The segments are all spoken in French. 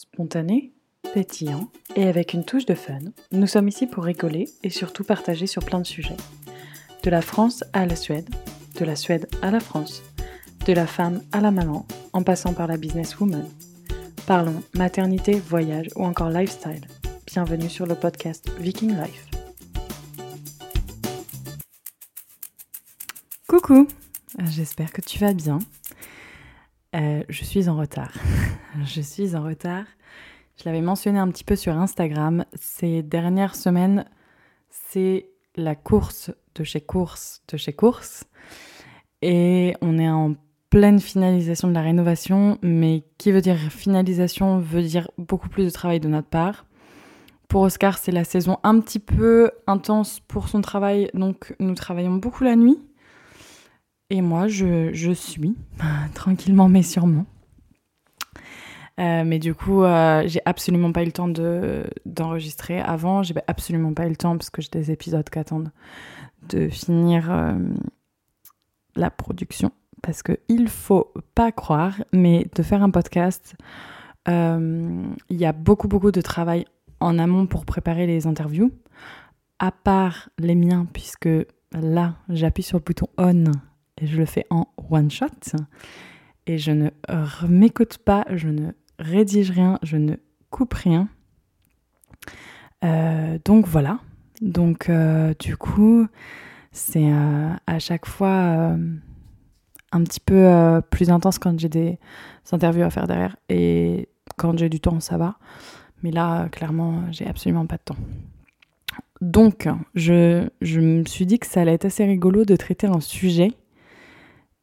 Spontané, pétillant et avec une touche de fun, nous sommes ici pour rigoler et surtout partager sur plein de sujets. De la France à la Suède, de la Suède à la France, de la femme à la maman, en passant par la businesswoman. Parlons maternité, voyage ou encore lifestyle. Bienvenue sur le podcast Viking Life. Coucou, j'espère que tu vas bien. Euh, je suis en retard. je suis en retard. Je l'avais mentionné un petit peu sur Instagram. Ces dernières semaines, c'est la course de chez course de chez course. Et on est en pleine finalisation de la rénovation. Mais qui veut dire finalisation veut dire beaucoup plus de travail de notre part. Pour Oscar, c'est la saison un petit peu intense pour son travail. Donc nous travaillons beaucoup la nuit. Et moi, je, je suis tranquillement mais sûrement. Euh, mais du coup, euh, j'ai absolument pas eu le temps de, d'enregistrer avant. J'ai absolument pas eu le temps parce que j'ai des épisodes qui attendent de finir euh, la production. Parce que il faut pas croire, mais de faire un podcast, il y a beaucoup beaucoup de travail en amont pour préparer les interviews. À part les miens, puisque là, j'appuie sur le bouton on et je le fais en one shot. Et je ne m'écoute pas, je ne rédige rien, je ne coupe rien. Euh, donc voilà. Donc euh, du coup, c'est euh, à chaque fois un petit peu plus intense quand j'ai des interviews à faire derrière. Et quand j'ai du temps, ça va. Mais là, clairement, j'ai absolument pas de temps. Donc, je, je, me suis dit que ça allait être assez rigolo de traiter un sujet.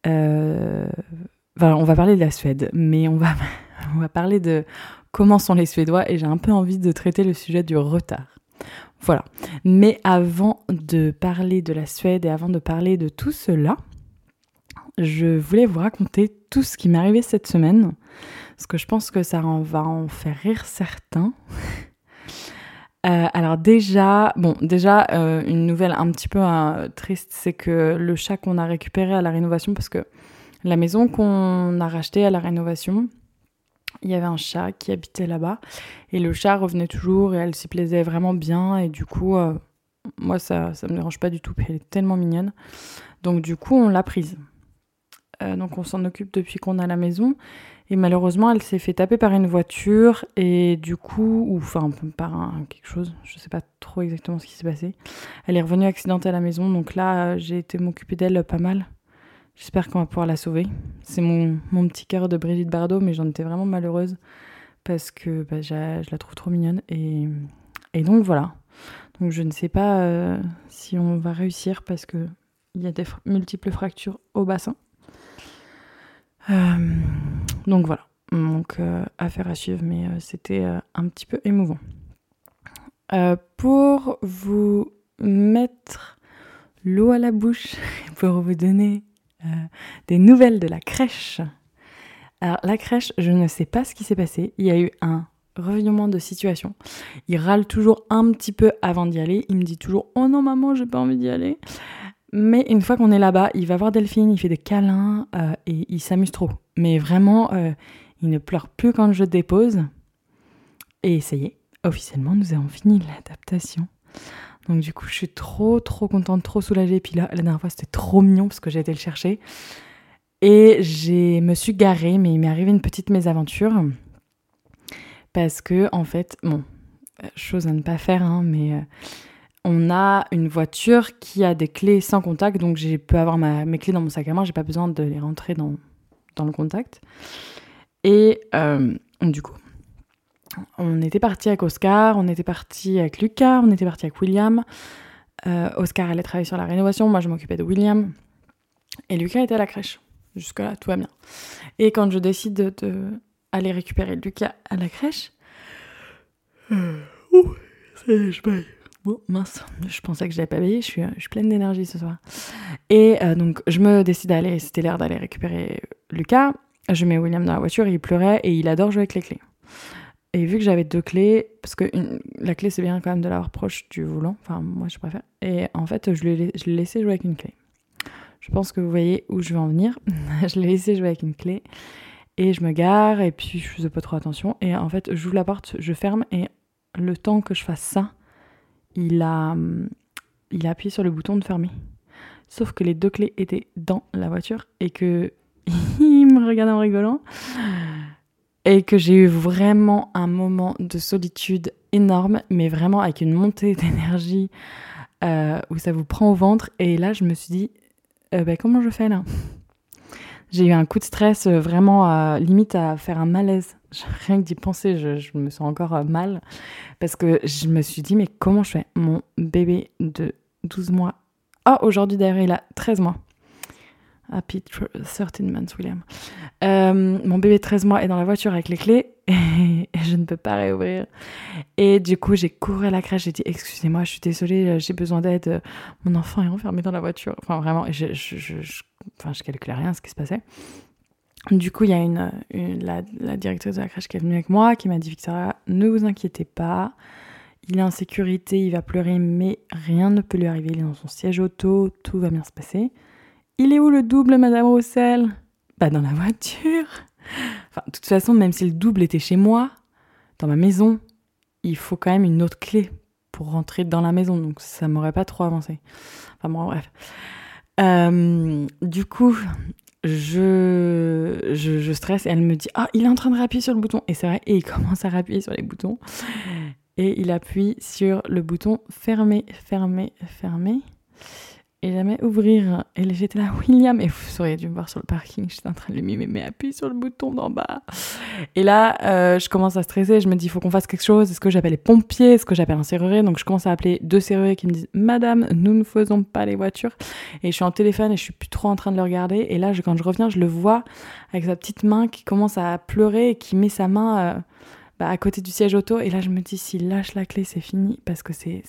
Enfin, on va parler de la Suède, mais on va on va parler de comment sont les Suédois et j'ai un peu envie de traiter le sujet du retard. Voilà. Mais avant de parler de la Suède et avant de parler de tout cela, je voulais vous raconter tout ce qui m'est arrivé cette semaine, parce que je pense que ça va en faire rire certains. Euh, alors déjà, bon, déjà euh, une nouvelle un petit peu euh, triste, c'est que le chat qu'on a récupéré à la rénovation, parce que la maison qu'on a rachetée à la rénovation, il y avait un chat qui habitait là-bas et le chat revenait toujours et elle s'y plaisait vraiment bien et du coup euh, moi ça ça me dérange pas du tout elle est tellement mignonne. Donc du coup on l'a prise euh, donc on s'en occupe depuis qu'on a la maison et malheureusement elle s'est fait taper par une voiture et du coup ou enfin par quelque chose je sais pas trop exactement ce qui s'est passé elle est revenue accidentée à la maison donc là j'ai été m'occuper d'elle pas mal J'espère qu'on va pouvoir la sauver. C'est mon, mon, petit cœur de Brigitte Bardot, mais j'en étais vraiment malheureuse parce que bah, je la trouve trop mignonne. Et, et, donc voilà. Donc je ne sais pas euh, si on va réussir parce qu'il y a des multiples fractures au bassin. Euh, donc voilà. Donc euh, affaire à suivre, mais c'était un petit peu émouvant. pour vous mettre l'eau à la bouche, pour vous donner euh, des nouvelles de la crèche. Alors la crèche, je ne sais pas ce qui s'est passé. Il y a eu un revirement de situation. Il râle toujours un petit peu avant d'y aller. Il me dit toujours Oh non maman, j'ai pas envie d'y aller. Mais une fois qu'on est là-bas, il va voir Delphine, il fait des câlins euh, et il s'amuse trop. Mais vraiment, euh, il ne pleure plus quand je dépose. Et ça y est, officiellement, nous avons fini l'adaptation. Donc du coup, je suis trop, trop contente, trop soulagée. Puis là, la dernière fois, c'était trop mignon parce que j'ai été le chercher. Et je me suis garée, mais il m'est arrivé une petite mésaventure. Parce que, en fait, bon, chose à ne pas faire, hein, mais euh, on a une voiture qui a des clés sans contact. Donc, je peux avoir mes clés dans mon sac à main, j'ai pas besoin de les rentrer dans, le contact. Et euh, du coup, on était parti avec Oscar, on était parti avec Lucas, on était parti avec William. Euh, Oscar allait travailler sur la rénovation, moi je m'occupais de William. Et Lucas était à la crèche. Jusque-là, tout va bien. Et quand je décide de, aller récupérer Lucas à la crèche. Euh, je paye. Bon, mince, je pensais que je l'avais pas payé, je suis, je suis pleine d'énergie ce soir. Et euh, donc, je me décide d'aller, c'était l'heure d'aller récupérer Lucas. Je mets William dans la voiture, il pleurait et il adore jouer avec les clés. Et vu que j'avais deux clés, parce que la clé c'est bien quand même de l'avoir proche du volant, enfin moi je préfère, et en fait je l'ai laissé jouer avec une clé. Je pense que vous voyez où je veux en venir. je l'ai laissé jouer avec une clé. Et je me gare et puis je faisais pas trop attention. Et en fait, j'ouvre la porte, je ferme et le temps que je fasse ça, il a, il a appuyé sur le bouton de fermer. Sauf que les deux clés étaient dans la voiture et que il me regardait en rigolant. Et que j'ai eu vraiment un moment de solitude énorme, mais vraiment avec une montée d'énergie euh, où ça vous prend au ventre. Et là, je me suis dit, euh, bah, comment je fais là? J'ai eu un coup de stress euh, vraiment limite à faire un malaise. Rien que d'y penser, je, je, me sens encore mal. Parce que je me suis dit, mais comment je fais? Mon bébé de 12 mois. Ah, aujourd'hui d'ailleurs, il a 13 mois. Happy 13 months, William. Euh, mon bébé de 13 mois est dans la voiture avec les clés et, je ne peux pas réouvrir. Et du coup, j'ai couru à la crèche, j'ai dit Excusez-moi, je suis désolée, euh, j'ai besoin d'aide. Mon enfant est enfermé dans la voiture. Enfin, vraiment, je, je, je, enfin, je calculais rien ce qui se passait. Du coup, il y a une, la, directrice de la crèche qui est venue avec moi, qui m'a dit Victoria, ne vous inquiétez pas, il est en sécurité, il va pleurer, mais rien ne peut lui arriver. Il est dans son siège auto, tout va bien se passer. Il est où le double, Madame Roussel? Bah dans la voiture. Enfin, de toute façon, même si le double était chez moi, dans ma maison, il faut quand même une autre clé pour rentrer dans la maison. Donc ça m'aurait pas trop avancé. Enfin bon, bref. Euh, du coup, je, je, je, stresse et elle me dit Ah, il est en train de rappuyer sur le bouton. Et c'est vrai, et il commence à rappuyer sur les boutons. Et il appuie sur le bouton fermer, fermer, fermer et jamais ouvrir. Et j'étais là, William, et vous auriez dû me voir sur le parking, j'étais en train de lui mimer, mais appuie sur le bouton d'en bas. Et là, euh, je commence à stresser, je me dis, il faut qu'on fasse quelque chose. Est-ce que j'appelle les pompiers? Est-ce que j'appelle un serrurier? Donc je commence à appeler deux serruriers qui me disent, Madame, nous ne faisons pas les voitures. Et je suis en téléphone et je suis plus trop en train de le regarder. Et là, quand je reviens, je le vois avec sa petite main qui commence à pleurer et qui met sa main. Euh, bah, à côté du siège auto. Et là, je me dis, s'il lâche la clé, c'est fini. Parce que c'est,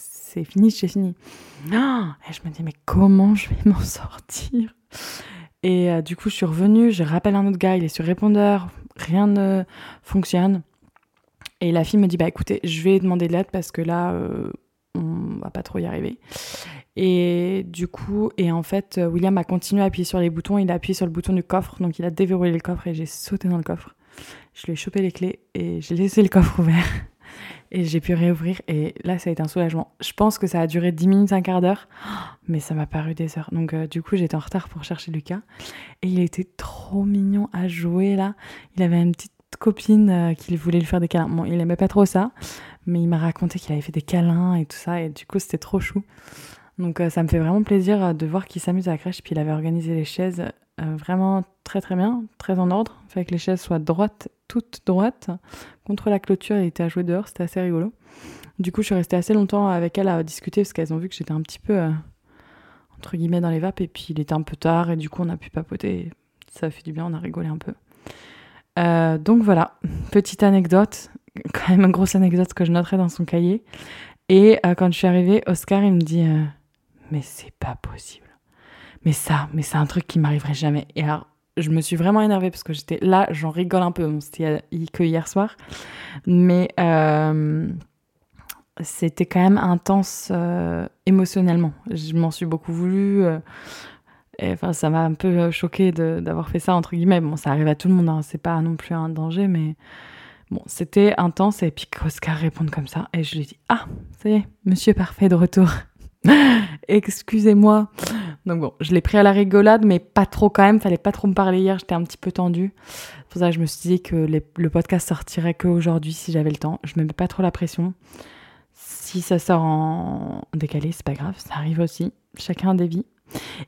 fini, c'est fini. Ah et je me dis, mais comment je vais m'en sortir? Et euh, du coup, je suis revenue, je rappelle un autre gars, il est sur répondeur, rien ne fonctionne. Et la fille me dit, bah écoutez, je vais demander de l'aide parce que là, euh, on va pas trop y arriver. Et du coup, et en fait, William a continué à appuyer sur les boutons. Il a appuyé sur le bouton du coffre, donc il a déverrouillé le coffre et j'ai sauté dans le coffre. Je lui ai chopé les clés et j'ai laissé le coffre ouvert. Et j'ai pu réouvrir. Et là, ça a été un soulagement. Je pense que ça a duré 10 minutes, un quart d'heure. Mais ça m'a paru des heures. Donc, euh, du coup, j'étais en retard pour chercher Lucas. Et il était trop mignon à jouer là. Il avait une petite copine euh, qui voulait lui faire des câlins. Bon, il aimait pas trop ça. Mais il m'a raconté qu'il avait fait des câlins et tout ça. Et du coup, c'était trop chou. Donc, euh, ça me fait vraiment plaisir de voir qu'il s'amuse à la crèche. Puis il avait organisé les chaises vraiment très très bien, très en ordre. Fait que les chaises soient droites toute droite contre la clôture. Elle était à jouer dehors, c'était assez rigolo. Du coup, je suis restée assez longtemps avec elle à discuter parce qu'elles ont vu que j'étais un petit peu, euh, entre guillemets, dans les vapes. Et puis, il était un peu tard et du coup, on a pu papoter. Ça fait du bien, on a rigolé un peu. Euh, donc voilà, petite anecdote, quand même une grosse anecdote que je noterai dans son cahier. Et euh, quand je suis arrivée, Oscar, il me dit Mais c'est pas possible. Mais ça, mais c'est un truc qui m'arriverait jamais. Et alors, je me suis vraiment énervée parce que j'étais là, j'en rigole un peu. c'était que hier soir. Mais euh, c'était quand même intense euh, émotionnellement. Je m'en suis beaucoup voulu. Euh, et, enfin, ça m'a un peu choqué d'avoir fait ça, entre guillemets. Bon, ça arrive à tout le monde, hein, c'est pas non plus un danger, mais bon, c'était intense. Et puis qu'Oscar réponde comme ça. Et je lui dis Ah, ça y est, monsieur parfait de retour. Excusez-moi. Donc bon, je l'ai pris à la rigolade, mais pas trop quand même. Fallait pas trop me parler hier, j'étais un petit peu tendue. C'est pour ça que je me suis dit que le podcast sortirait qu'aujourd'hui si j'avais le temps. Je me mets pas trop la pression. Si ça sort en décalé, c'est pas grave, ça arrive aussi. Chacun a des vies.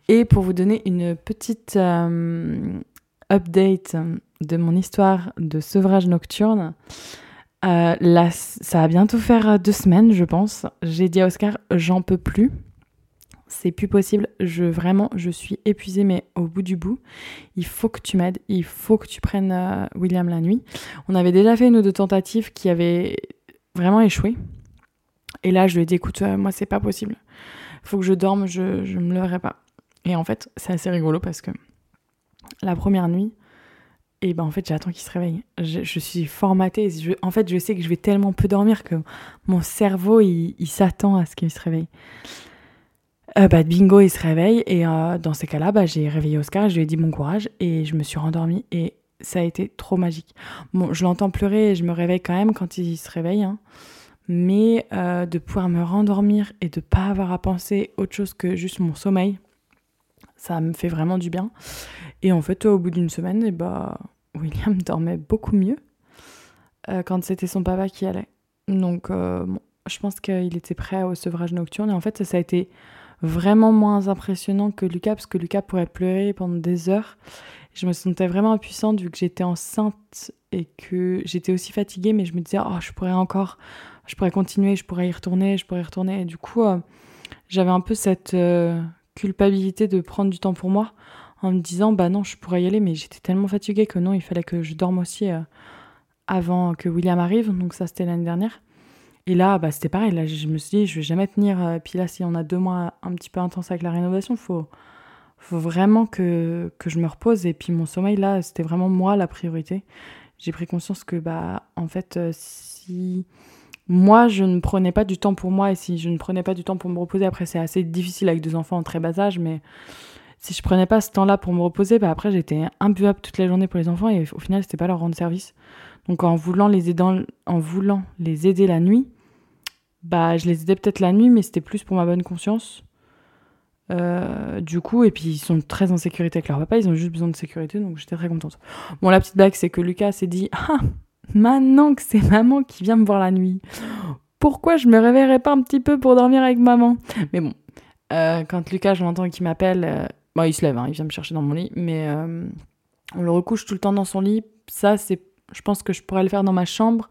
Et pour vous donner une petite euh, update de mon histoire de sevrage nocturne, euh, ça va bientôt faire deux semaines, je pense. J'ai dit à Oscar, j'en peux plus c'est plus possible. Je vraiment, je suis épuisée, mais au bout du bout, il faut que tu m'aides. Il faut que tu prennes euh, William la nuit. On avait déjà fait une ou deux tentatives qui avaient vraiment échoué. Et là, je lui ai dit, écoute, euh, moi, c'est pas possible. Faut que je dorme, je, je me leverai pas. Et en fait, c'est assez rigolo parce que la première nuit, et ben en fait, j'attends qu'il se réveille. Je, suis formatée. en fait, je sais que je vais tellement peu dormir que mon cerveau, il s'attend à ce qu'il se réveille. Euh, bah, bingo, il se réveille et euh, dans ces cas-là, bah, j'ai réveillé Oscar, je lui ai dit bon courage et je me suis rendormie et ça a été trop magique. Bon, je l'entends pleurer et je me réveille quand même quand il se réveille, hein. mais euh, de pouvoir me rendormir et de pas avoir à penser autre chose que juste mon sommeil, ça me fait vraiment du bien. Et en fait, au bout d'une semaine, et eh bah, William dormait beaucoup mieux quand c'était son papa qui allait. Donc, je pense qu'il était prêt au sevrage nocturne. Et en fait, ça, a été vraiment moins impressionnant que Lucas, parce que Lucas pourrait pleurer pendant des heures. Je me sentais vraiment impuissante vu que j'étais enceinte et que j'étais aussi fatiguée, mais je me disais, oh, je pourrais encore, je pourrais continuer, je pourrais y retourner, je pourrais y retourner. Et du coup, euh, j'avais un peu cette culpabilité de prendre du temps pour moi en me disant bah non je pourrais y aller mais j'étais tellement fatiguée que non il fallait que je dorme aussi euh, avant que William arrive donc ça c'était l'année dernière et là bah c'était pareil. Là je me suis dit je vais jamais tenir euh, puis là si on a deux mois un petit peu intense avec la rénovation faut faut vraiment que, que je me repose. Et puis mon sommeil là c'était vraiment moi la priorité. J'ai pris conscience que bah en fait euh, si moi je ne prenais pas du temps pour moi et si je ne prenais pas du temps pour me reposer après c'est assez difficile avec deux enfants en très bas âge mais si je prenais pas ce temps-là pour me reposer, bah après j'étais imbuable toute la journée pour les enfants et au final c'était pas leur rendre service. Donc en voulant les aider, en voulant les aider la nuit, bah je les aidais peut-être la nuit, mais c'était plus pour ma bonne conscience. Euh, du coup, et puis ils sont très en sécurité avec leur papa, ils ont juste besoin de sécurité, donc j'étais très contente. Bon, la petite blague, c'est que Lucas s'est dit Ah, maintenant que c'est maman qui vient me voir la nuit, pourquoi je me réveillerais pas un petit peu pour dormir avec maman? Mais bon, euh, quand Lucas, je l'entends qui m'appelle, euh, Bon, il se lève, hein, il vient me chercher dans mon lit, mais on le recouche tout le temps dans son lit. Ça, c'est, je pense que je pourrais le faire dans ma chambre,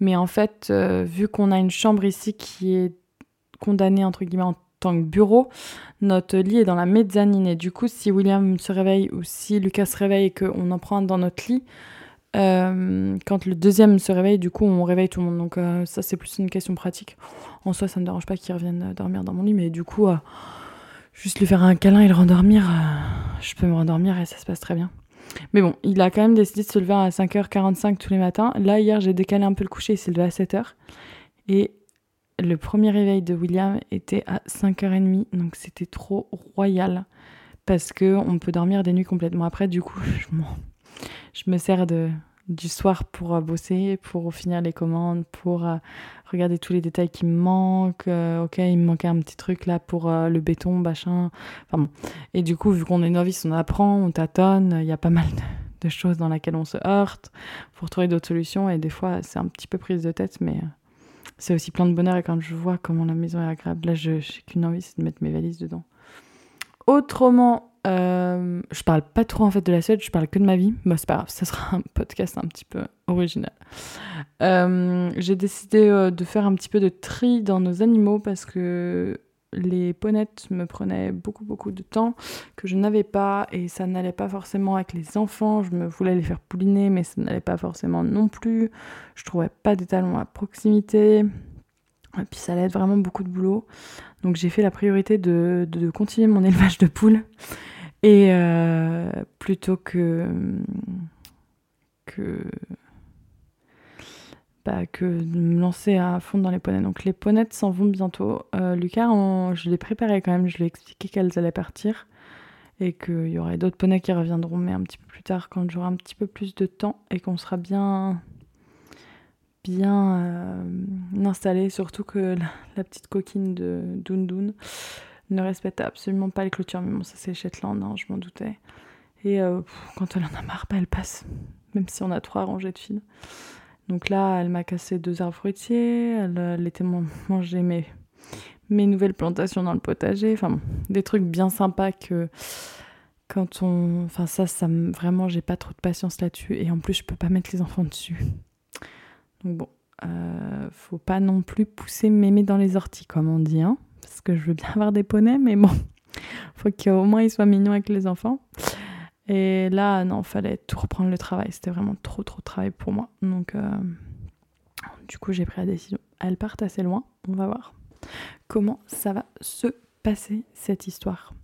mais en fait, euh, vu qu'on a une chambre ici qui est condamnée entre guillemets en tant que bureau, notre lit est dans la mezzanine et du coup, si William se réveille ou si Lucas se réveille et qu'on en prend dans notre lit, euh, quand le deuxième se réveille, du coup, on réveille tout le monde. Donc ça, c'est plus une question pratique. En soi, ça ne me dérange pas qu'il revienne dormir dans mon lit, mais du coup juste lui faire un câlin et le rendormir, euh, je peux me rendormir et ça se passe très bien. Mais bon, il a quand même décidé de se lever à 5h45 tous les matins. Là, hier, j'ai décalé un peu le coucher, il s'est levé à 7h. Et le premier réveil de William était à 5h30, donc c'était trop royal. Parce que on peut dormir des nuits complètement. Après, du coup, je, me sers du soir pour euh, bosser, pour finir les commandes, pour euh, regarder tous les détails qui me manquent. Euh, ok, il me manquait un petit truc là pour le béton, machin. Enfin bon. Et du coup, vu qu'on est novice, on apprend, on tâtonne. Il y a pas mal de, choses dans lesquelles on se heurte pour trouver d'autres solutions. Et des fois, c'est un petit peu prise de tête, mais c'est aussi plein de bonheur. Et quand je vois comment la maison est agréable, là, je n'ai qu'une envie, c'est de mettre mes valises dedans. Autrement, euh, je parle pas trop en fait de la Suède, je parle que de ma vie. Bah, c'est pas grave, ça sera un podcast un petit peu original. Euh, j'ai décidé euh, de faire un petit peu de tri dans nos animaux parce que les ponettes me prenaient beaucoup beaucoup de temps que je n'avais pas et ça n'allait pas forcément avec les enfants. Je me voulais les faire pouliner mais ça n'allait pas forcément non plus. Je trouvais pas d'étalons à proximité. Et puis ça allait être vraiment beaucoup de boulot. Donc j'ai fait la priorité de continuer mon élevage de poules et euh, plutôt que, que, bah, que de me lancer à fond dans les ponettes. Donc les ponettes s'en vont bientôt. Euh, Lucas, je l'ai préparé quand même, je lui ai expliqué qu'elles allaient partir et qu'il y aurait d'autres poneys qui reviendront, mais un petit peu plus tard quand j'aurai un petit peu plus de temps et qu'on sera bien bien euh, installé, surtout que la, petite coquine de Dundun ne respecte absolument pas les clôtures. Mais bon, ça c'est Shetland, hein, je m'en doutais. Et euh, quand elle en a marre, bah, elle passe, même si on a trois rangées de fils. Donc là, elle m'a cassé deux arbres fruitiers, elle, elle était mes, mes nouvelles plantations dans le potager. Enfin bon, des trucs bien sympas que quand on. Enfin, ça, ça vraiment, j'ai pas trop de patience là-dessus. Et en plus, je peux pas mettre les enfants dessus. Donc bon, euh, faut pas non plus pousser mémé dans les orties, comme on dit. Hein parce que je veux bien avoir des poneys, mais bon, faut qu'au moins ils soient mignons avec les enfants. Et là, non, fallait tout reprendre le travail. C'était vraiment trop, trop de travail pour moi. Donc, euh, du coup, j'ai pris la décision. Elles partent assez loin. On va voir comment ça va se passer, cette histoire.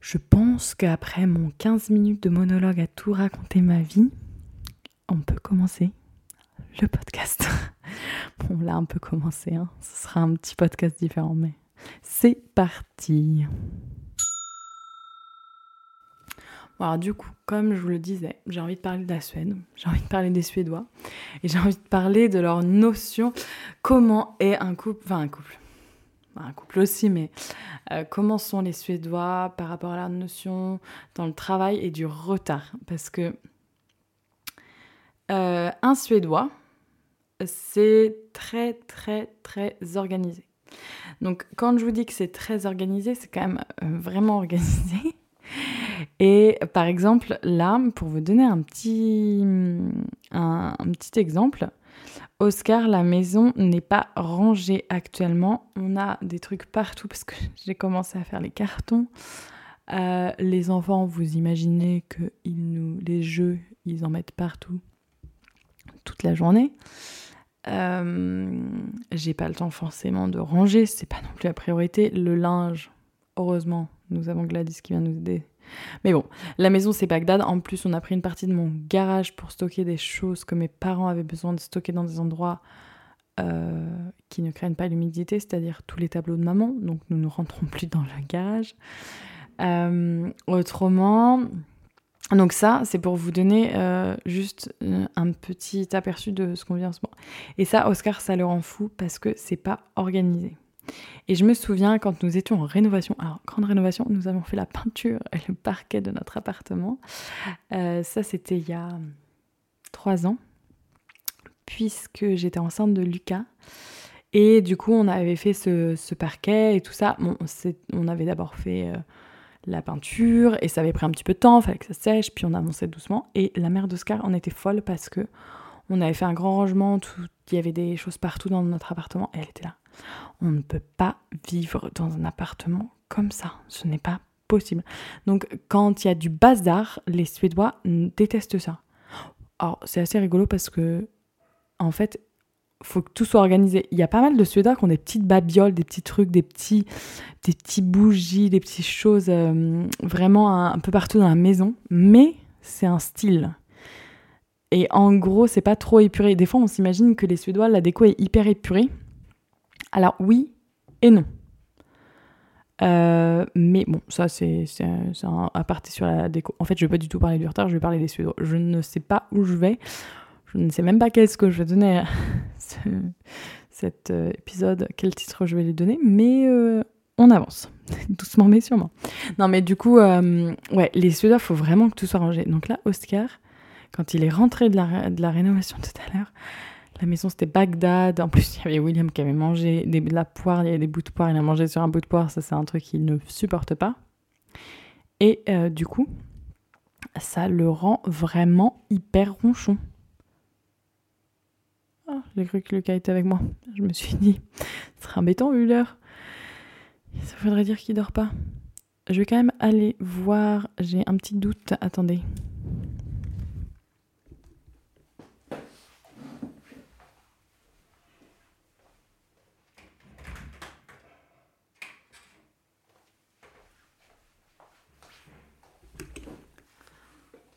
Je pense qu'après mon 15 minutes de monologue à tout raconter ma vie, on peut commencer le podcast. bon, là, un peu commencé. Hein. Ce sera un petit podcast différent, mais c'est parti. Alors du coup, comme je vous le disais, j'ai envie de parler de la Suède, j'ai envie de parler des Suédois, et j'ai envie de parler de leur notion, comment est un couple, enfin un couple, un couple aussi, mais euh, comment sont les Suédois par rapport à leur notion dans le travail et du retard? Parce que euh, un Suédois, c'est très très très organisé. Donc quand je vous dis que c'est très organisé, c'est quand même euh, vraiment organisé. Et par exemple, là, pour vous donner un petit, un, petit exemple, Oscar, la maison n'est pas rangée actuellement. On a des trucs partout parce que j'ai commencé à faire les cartons. Euh, les enfants, vous imaginez que ils nous, les jeux, ils en mettent partout toute la journée. Euh, j'ai pas le temps forcément de ranger, c'est pas non plus la priorité. Le linge, heureusement, nous avons Gladys qui vient nous aider. Mais bon, la maison c'est Bagdad. En plus, on a pris une partie de mon garage pour stocker des choses que mes parents avaient besoin de stocker dans des endroits euh, qui ne craignent pas l'humidité, c'est-à-dire tous les tableaux de maman. Donc nous ne rentrons plus dans le garage. Euh, autrement, donc ça, c'est pour vous donner euh, juste euh, un petit aperçu de ce qu'on vient en ce moment. Et ça, Oscar, ça le rend fou parce que c'est pas organisé. Et je me souviens quand nous étions en rénovation, alors grande rénovation, nous avons fait la peinture et le parquet de notre appartement. Euh, ça, c'était il y a trois ans, puisque j'étais enceinte de Lucas. Et du coup, on avait fait ce, parquet et tout ça. On avait d'abord fait la peinture et ça avait pris un petit peu de temps, fallait que ça sèche, puis on avançait doucement. Et la mère d'Oscar en était folle parce que on avait fait un grand rangement, il y avait des choses partout dans notre appartement et elle était là. On ne peut pas vivre dans un appartement comme ça, ce n'est pas possible. Donc quand il y a du bazar, les Suédois détestent ça. Alors c'est assez rigolo parce que en fait faut que tout soit organisé. Il y a pas mal de Suédois qui ont des petites babioles, des petits trucs, des petits, des petits bougies, des petites choses euh, vraiment un, peu partout dans la maison. Mais c'est un style. Et en gros, c'est pas trop épuré. Des fois, on s'imagine que les Suédois, la déco est hyper épurée. Alors oui et non. Euh, mais bon, ça c'est un aparté sur la déco. En fait, je vais pas du tout parler du retard, je vais parler des Suédois. Je ne sais pas où je vais. Je ne sais même pas qu'est-ce que je vais donner à cet euh, épisode, quel titre je vais lui donner, mais euh, on avance. Doucement mais sûrement. Non mais du coup, euh, ouais, les faut vraiment que tout soit rangé. Donc là, Oscar, quand il est rentré de la, de la rénovation tout à l'heure, la maison c'était Bagdad. En plus, il y avait William qui avait mangé de la poire, il y avait des bouts de poire, il a mangé sur un bout de poire, ça c'est un truc qu'il ne supporte pas. Et du coup, ça le rend vraiment hyper ronchon. Ah, j'ai cru que Lucas était avec moi. Je me suis dit, ce serait embêtant vu l'heure. Ça voudrait dire qu'il dort pas. Je vais quand même aller voir. J'ai un petit doute. Attendez.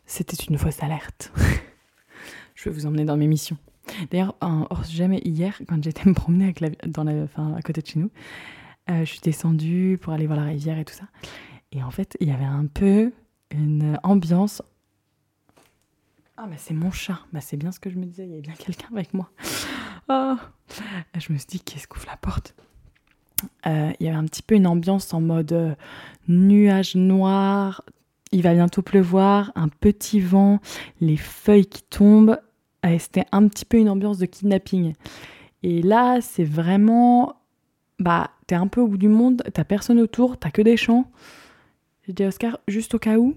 C'était une fausse alerte. Je vais vous emmener dans mes missions. D'ailleurs, hors jamais hier, quand j'étais me promener avec la, dans la, enfin, à côté de chez nous, euh, je suis descendue pour aller voir la rivière et tout ça. Et en fait, il y avait un peu une ambiance. Ah, mais c'est mon chat. Bah, c'est bien ce que je me disais. Il y avait bien quelqu'un avec moi. Oh. Je me suis dit, qu'est-ce qu'ouvre la porte? Euh, Il y avait un petit peu une ambiance en mode euh, nuage noir. Il va bientôt pleuvoir, un petit vent, les feuilles qui tombent c'était un petit peu une ambiance de kidnapping. Et là, c'est vraiment, bah, t'es un peu au bout du monde, t'as personne autour, t'as que des champs. J'ai dit Oscar, juste au cas où,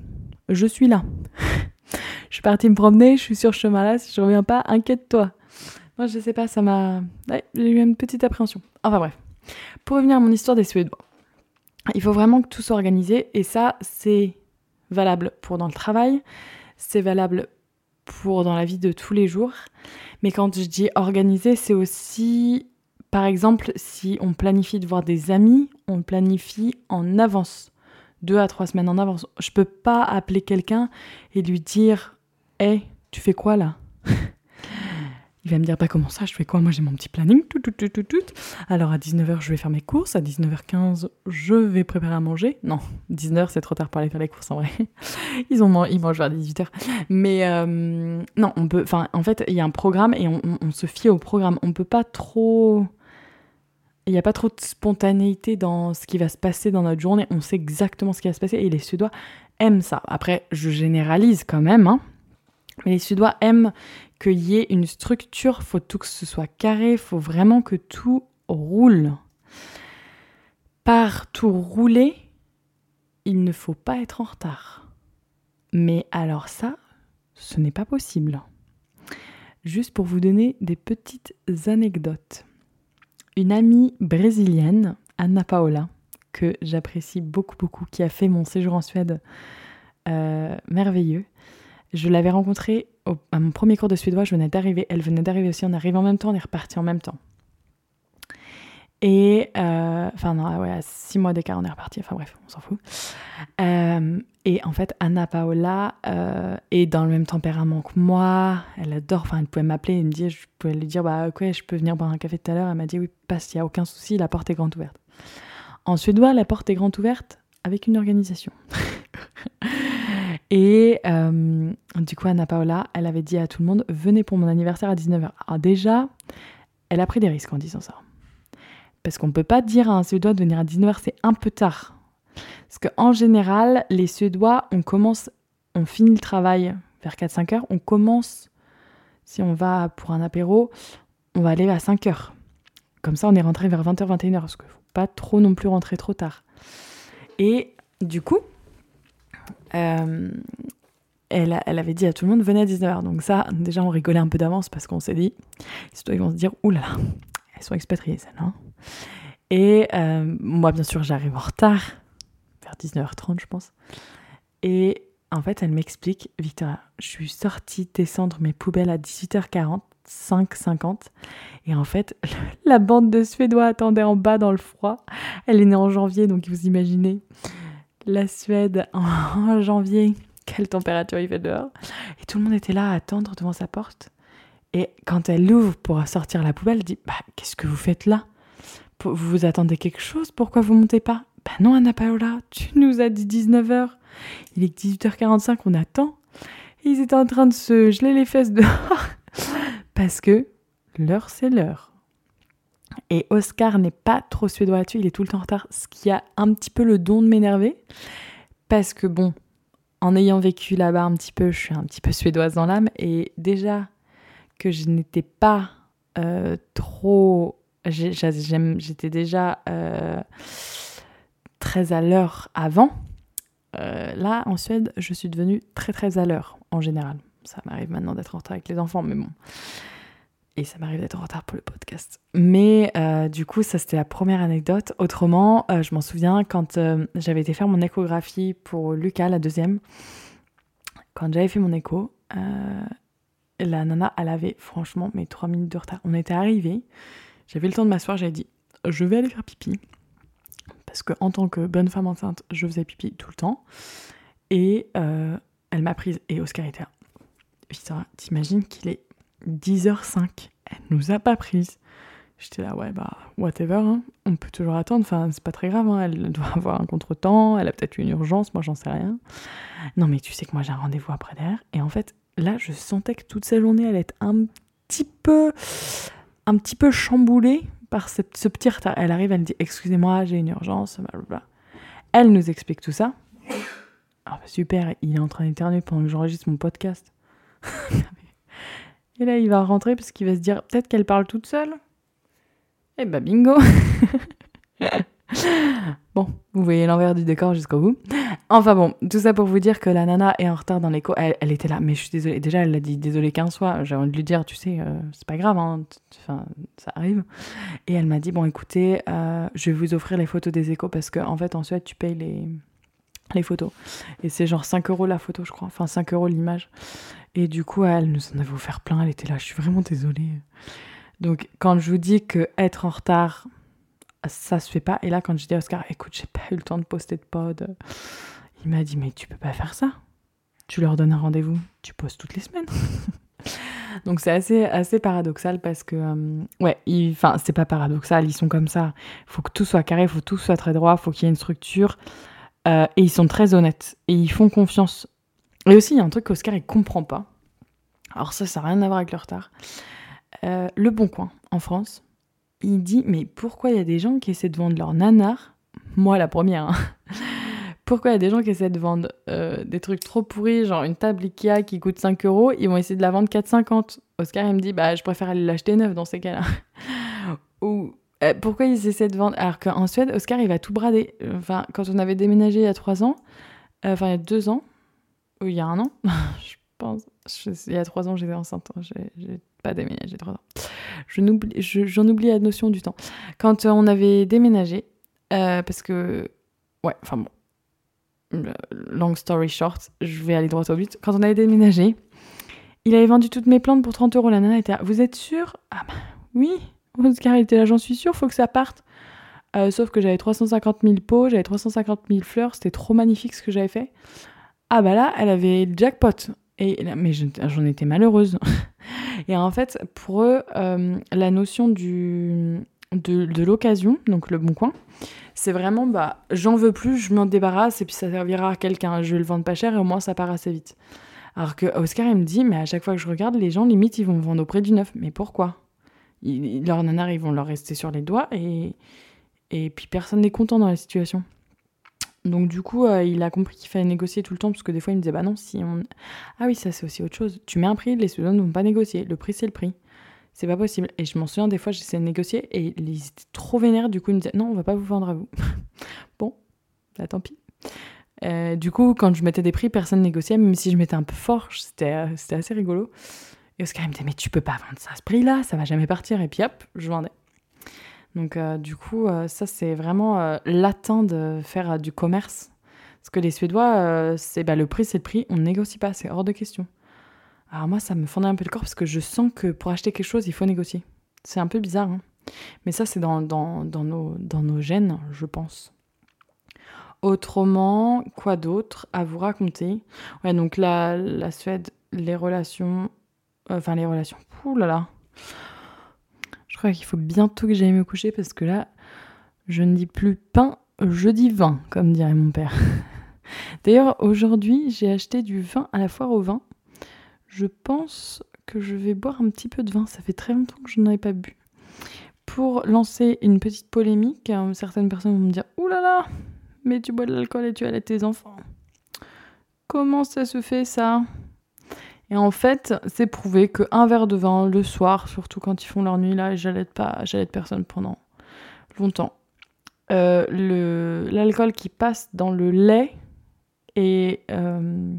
je suis là. je suis partie me promener, je suis sur ce chemin-là, si je reviens pas, inquiète-toi. Moi, je sais pas, ça m'a. j'ai eu une petite appréhension. Enfin bref. Pour revenir à mon histoire des Suédois, il faut vraiment que tout soit organisé, et ça, c'est valable pour dans le travail, c'est valable pour dans la vie de tous les jours. Mais quand je dis organiser, c'est aussi, par exemple, si on planifie de voir des amis, on planifie en avance, deux à trois semaines en avance. Je peux pas appeler quelqu'un et lui dire Hé, tu fais quoi là? Il va me dire, bah comment ça, je fais quoi? Moi j'ai mon petit planning. Tout, tout, tout, tout, tout. Alors à 19h, je vais faire mes courses. À 19h15, je vais préparer à manger. Non, 19h, c'est trop tard pour aller faire les courses en vrai. Ils, ont, ils mangent vers 18h. Mais euh, non, on peut. Enfin, en fait, il y a un programme et on, se fie au programme. On peut pas trop. Il n'y a pas trop de spontanéité dans ce qui va se passer dans notre journée. On sait exactement ce qui va se passer et les Suédois aiment ça. Après, je généralise quand même, hein. Mais les Suédois aiment qu'il y ait une structure, faut tout que ce soit carré, faut vraiment que tout roule. Par tout rouler, il ne faut pas être en retard. Mais alors ça, ce n'est pas possible. Juste pour vous donner des petites anecdotes. Une amie brésilienne, Anna Paola, que j'apprécie beaucoup beaucoup, qui a fait mon séjour en Suède euh, merveilleux, je l'avais rencontrée à mon premier cours de suédois, je venais d'arriver, elle venait d'arriver aussi, on arrive en même temps, on est reparti en même temps. Et, euh, enfin non, ouais, à six mois d'écart, on est reparti, enfin bref, on s'en fout. Euh, et en fait, Anna Paola euh, est dans le même tempérament que moi, elle adore, enfin elle pouvait m'appeler et me dire, je pouvais lui dire, bah ok, je peux venir boire un café tout à l'heure, elle m'a dit, oui, passe, il n'y a aucun souci, la porte est grande ouverte. En suédois, la porte est grande ouverte avec une organisation. Et euh, du coup, Anna Paola, elle avait dit à tout le monde venez pour mon anniversaire à 19h. Alors, déjà, elle a pris des risques en disant ça. Parce qu'on ne peut pas dire à un Suédois de venir à 19h, c'est un peu tard. Parce qu'en général, les Suédois, on commence, on finit le travail vers 4-5 heures, on commence, si on va pour un apéro, on va aller à 5 heures. Comme ça, on est rentré vers 20h, 21h, parce qu'il ne faut pas trop non plus rentrer trop tard. Et du coup, euh, elle, avait dit à tout le monde venez à 19h. Donc ça, déjà, on rigolait un peu d'avance parce qu'on s'est dit, ils vont se dire, oulala, elles sont expatriées, celles hein. Et euh, moi, bien sûr, j'arrive en retard, vers 19h30, je pense. Et en fait, elle m'explique, Victoria, je suis sortie descendre mes poubelles à 18h40, 5h50. Et en fait, la bande de Suédois attendait en bas dans le froid. Elle est née en janvier, donc vous imaginez la Suède en janvier, quelle température il fait dehors. Et tout le monde était là à attendre devant sa porte. Et quand elle l'ouvre pour sortir la poubelle, elle dit Bah, qu'est-ce que vous faites là? Vous vous attendez quelque chose? Pourquoi vous montez pas Bah non, Anna Paola, tu nous as dit 19h. Il est 18h45, on attend. Ils étaient en train de se geler les fesses dehors. Parce que l'heure, c'est l'heure. Et Oscar n'est pas trop suédois là-dessus, il est tout le temps en retard, ce qui a un petit peu le don de m'énerver. Parce que bon, en ayant vécu là-bas un petit peu, je suis un petit peu suédoise dans l'âme. Et déjà que je n'étais pas euh, trop... J'étais déjà euh, très à l'heure avant. Euh, là, en Suède, je suis devenue très très à l'heure en général. Ça m'arrive maintenant d'être en retard avec les enfants, mais bon. Et ça m'arrive d'être en retard pour le podcast. Mais euh, du coup, ça c'était la première anecdote. Autrement, euh, je m'en souviens quand euh, j'avais été faire mon échographie pour Lucas, la deuxième. Quand j'avais fait mon écho, la nana, elle avait franchement mes trois minutes de retard. On était arrivés, j'avais le temps de m'asseoir, j'avais dit je vais aller faire pipi. Parce que en tant que bonne femme enceinte, je faisais pipi tout le temps. Et elle m'a prise. Et Oscar était là. Putain, t'imagines qu'il est 10h05. Elle nous a pas prise. J'étais là, ouais, bah, whatever, hein. on peut toujours attendre, enfin, c'est pas très grave, hein. elle doit avoir un contretemps, elle a peut-être une urgence, moi j'en sais rien. Non, mais tu sais que moi j'ai un rendez-vous après derrière, et en fait, là, je sentais que toute sa journée allait être un petit peu, un petit peu chamboulée par ce, petit retard. Elle arrive, elle dit, excusez-moi, j'ai une urgence, blablabla. Elle nous explique tout ça. Ah, bah, super, il est en train d'éternuer pendant que j'enregistre mon podcast. Et là, il va rentrer parce qu'il va se dire peut-être qu'elle parle toute seule. Et eh bah bingo Bon, vous voyez l'envers du décor jusqu'au bout. Enfin bon, tout ça pour vous dire que la nana est en retard dans l'écho. Elle, était là, mais je suis désolée. Déjà, elle a dit désolée qu'un soit. J'ai envie de lui dire, tu sais, euh, c'est pas grave, hein. enfin, ça arrive. Et elle m'a dit, bon, écoutez, euh, je vais vous offrir les photos des échos parce qu'en en fait, en Suède, tu payes les, les photos. Et c'est genre 5 euros la photo, je crois. Enfin, 5 euros l'image. Et du coup, elle nous en avait offert plein. Elle était là, je suis vraiment désolée. Donc, quand je vous dis que être en retard, ça se fait pas. Et là, quand je dis à Oscar, écoute, j'ai pas eu le temps de poster de pod, il m'a dit, mais tu peux pas faire ça. Tu leur donnes un rendez-vous, tu postes toutes les semaines. Donc c'est assez, assez paradoxal parce que, euh, ouais, enfin, c'est pas paradoxal, ils sont comme ça. Il faut que tout soit carré, il faut que tout soit très droit, faut qu'il y ait une structure. Euh, et ils sont très honnêtes et ils font confiance. Et aussi, il y a un truc qu'Oscar, il comprend pas. Alors ça, ça n'a rien à voir avec le retard. Euh, le Bon Coin, en France, il dit, mais pourquoi il y a des gens qui essaient de vendre leur nanar? Moi, la première. Hein. pourquoi il y a des gens qui essaient de vendre euh, des trucs trop pourris, genre une table Ikea qui coûte 5 euros, ils vont essayer de la vendre 4,50 Oscar, il me dit, bah, je préfère aller l'acheter neuf dans ces cas-là. Ou euh, pourquoi ils essaient de vendre? Alors qu'en Suède, Oscar, il va tout brader. Enfin, quand on avait déménagé il y a 3 ans, euh, enfin, il y a 2 ans, ou il y a un an, je pense, il y a 3 ans, j'étais enceinte, hein, j'ai pas déménagé 3 ans. J'en oublie, oublie la notion du temps. Quand on avait déménagé, parce que, ouais, enfin bon, long story short, je vais aller droit au but. Quand on avait déménagé, il avait vendu toutes mes plantes pour 30 euros. La nana était vous êtes sûr Ah bah oui. Oscar était là, j'en suis sûr, faut que ça parte. Euh, sauf que j'avais 350 000 pots, j'avais 350 000 fleurs, c'était trop magnifique ce que j'avais fait. Ah bah là, elle avait le jackpot. Et mais j'en étais malheureuse. Et en fait, pour eux, euh, la notion du, de, de l'occasion, donc le bon coin, c'est vraiment, bah, j'en veux plus, je m'en débarrasse et puis ça servira à quelqu'un. Je vais le vendre pas cher et au moins ça part assez vite. Alors que Oscar, il me dit, mais à chaque fois que je regarde, les gens, limite, ils vont me vendre auprès du neuf. Mais pourquoi? Leurs nanars, ils vont leur rester sur les doigts et, et puis personne n'est content dans la situation. Donc du coup, euh, il a compris qu'il fallait négocier tout le temps parce que des fois, il me disait, bah non, si on... Ah oui, ça c'est aussi autre chose. Tu mets un prix, les students ne vont pas négocier. Le prix, c'est le prix c'est pas possible. Et je m'en souviens, des fois, j'essayais de négocier et ils étaient trop vénères. Du coup, ils me disaient, non, on va pas vous vendre à vous. bon, bah tant pis. Euh, du coup, quand je mettais des prix, personne négociait, même si je mettais un peu fort, c'était, euh, c'était assez rigolo. Et Oscar, il me disait, mais tu peux pas vendre ça à ce prix-là, ça va jamais partir. Et puis hop, je vendais. Donc, euh, du coup, ça, c'est vraiment latin de faire du commerce. Parce que les Suédois, c'est bah, le prix, c'est le prix, on négocie pas, c'est hors de question. Alors moi, ça me fendait un peu le corps parce que je sens que pour acheter quelque chose, il faut négocier. C'est un peu bizarre, hein mais ça, c'est dans, dans, dans, nos, dans nos gènes, je pense. Autrement, quoi d'autre à vous raconter? Ouais, donc la, la Suède, les relations... Euh, enfin, les relations... Ouh là là Je crois qu'il faut bientôt que j'aille me coucher parce que là, je ne dis plus pain, je dis vin, comme dirait mon père. D'ailleurs, aujourd'hui, j'ai acheté du vin à la foire au vin je pense que je vais boire un petit peu de vin. Ça fait très longtemps que je n'en ai pas bu. Pour lancer une petite polémique, hein, certaines personnes vont me dire Ouh là là, mais tu bois de l'alcool et tu allaites tes enfants. Comment ça se fait ça? Et en fait, c'est prouvé qu'un verre de vin le soir, surtout quand ils font leur nuit là, j'allaite pas, j'allaite personne pendant longtemps. Euh, l'alcool qui passe dans le lait et euh,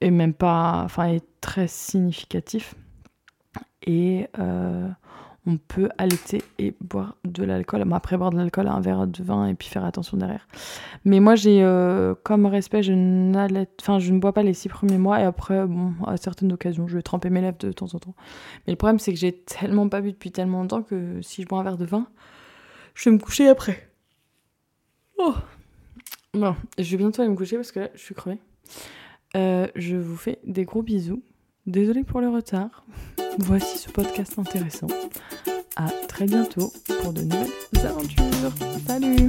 et même pas, enfin, est très significatif. Et euh, on peut allaiter et boire de l'alcool. après boire de l'alcool, un verre de vin et puis faire attention derrière. Mais moi, j'ai euh, comme respect, je enfin, je ne bois pas les six premiers mois et après, bon, à certaines occasions, je vais tremper mes lèvres de temps en temps. Mais le problème, c'est que j'ai tellement pas bu depuis tellement longtemps que si je bois un verre de vin, je vais me coucher après. Oh. Bon, je vais bientôt aller me coucher parce que là, je suis crevée. Euh, je vous fais des gros bisous. Désolée pour le retard. Voici ce podcast intéressant. À très bientôt pour de nouvelles aventures. Salut